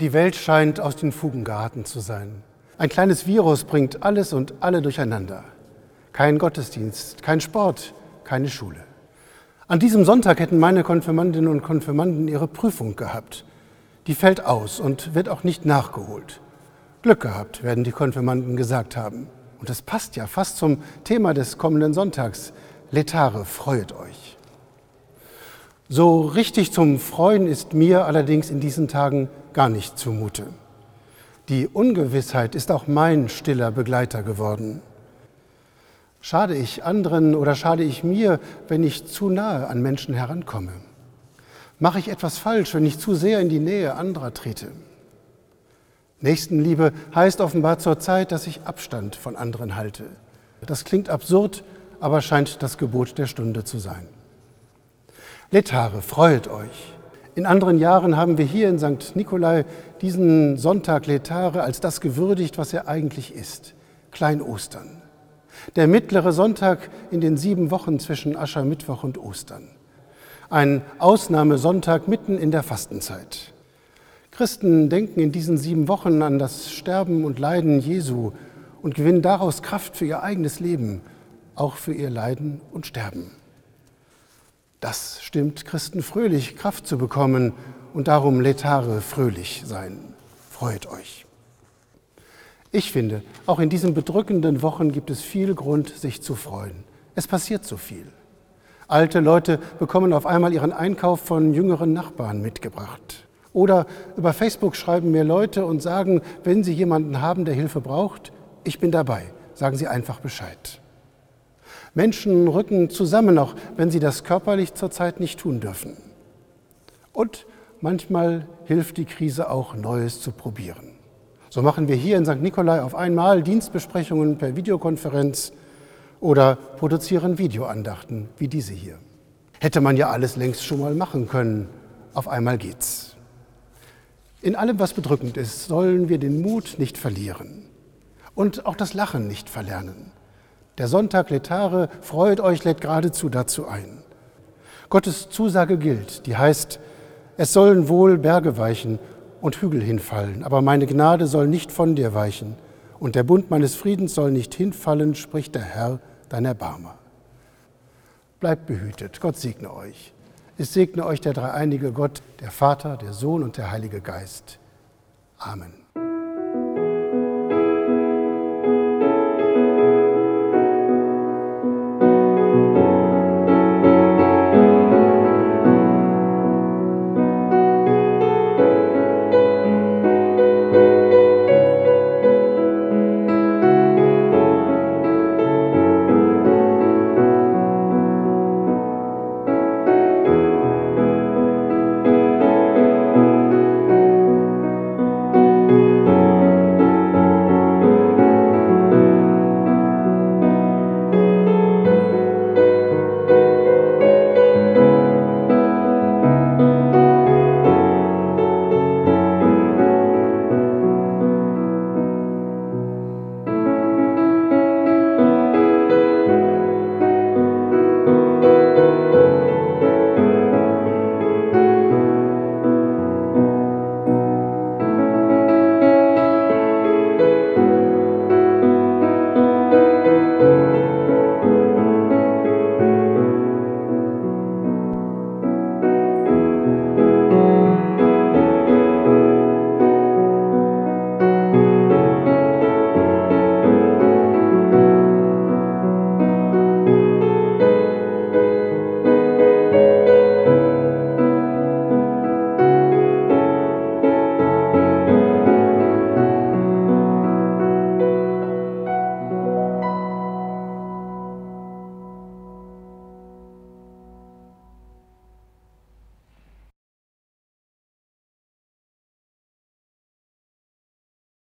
Die Welt scheint aus den Fugen geraten zu sein. Ein kleines Virus bringt alles und alle durcheinander. Kein Gottesdienst, kein Sport, keine Schule. An diesem Sonntag hätten meine Konfirmandinnen und Konfirmanden ihre Prüfung gehabt. Die fällt aus und wird auch nicht nachgeholt. Glück gehabt, werden die Konfirmanden gesagt haben. Und das passt ja fast zum Thema des kommenden Sonntags. Letare, freut euch. So richtig zum Freuen ist mir allerdings in diesen Tagen gar nicht zumute. Die Ungewissheit ist auch mein stiller Begleiter geworden. Schade ich anderen oder schade ich mir, wenn ich zu nahe an Menschen herankomme? Mache ich etwas falsch, wenn ich zu sehr in die Nähe anderer trete? Nächstenliebe heißt offenbar zurzeit, dass ich Abstand von anderen halte. Das klingt absurd, aber scheint das Gebot der Stunde zu sein. Letare, freut euch. In anderen Jahren haben wir hier in St. Nikolai diesen Sonntag Letare als das gewürdigt, was er eigentlich ist. Kleinostern. Der mittlere Sonntag in den sieben Wochen zwischen Aschermittwoch und Ostern. Ein Ausnahmesonntag mitten in der Fastenzeit. Christen denken in diesen sieben Wochen an das Sterben und Leiden Jesu und gewinnen daraus Kraft für ihr eigenes Leben, auch für ihr Leiden und Sterben. Das stimmt Christen fröhlich, Kraft zu bekommen und darum letare fröhlich sein. Freut euch. Ich finde, auch in diesen bedrückenden Wochen gibt es viel Grund, sich zu freuen. Es passiert so viel. Alte Leute bekommen auf einmal ihren Einkauf von jüngeren Nachbarn mitgebracht. Oder über Facebook schreiben mir Leute und sagen, wenn Sie jemanden haben, der Hilfe braucht, ich bin dabei. Sagen Sie einfach Bescheid. Menschen rücken zusammen, auch wenn sie das körperlich zurzeit nicht tun dürfen. Und manchmal hilft die Krise auch, Neues zu probieren. So machen wir hier in St. Nikolai auf einmal Dienstbesprechungen per Videokonferenz oder produzieren Videoandachten wie diese hier. Hätte man ja alles längst schon mal machen können. Auf einmal geht's. In allem, was bedrückend ist, sollen wir den Mut nicht verlieren und auch das Lachen nicht verlernen. Der Sonntag Letare, freut euch, lädt geradezu dazu ein. Gottes Zusage gilt, die heißt, es sollen wohl Berge weichen und Hügel hinfallen, aber meine Gnade soll nicht von dir weichen und der Bund meines Friedens soll nicht hinfallen, spricht der Herr, dein Erbarmer. Bleibt behütet, Gott segne euch. Es segne euch der dreieinige Gott, der Vater, der Sohn und der Heilige Geist. Amen.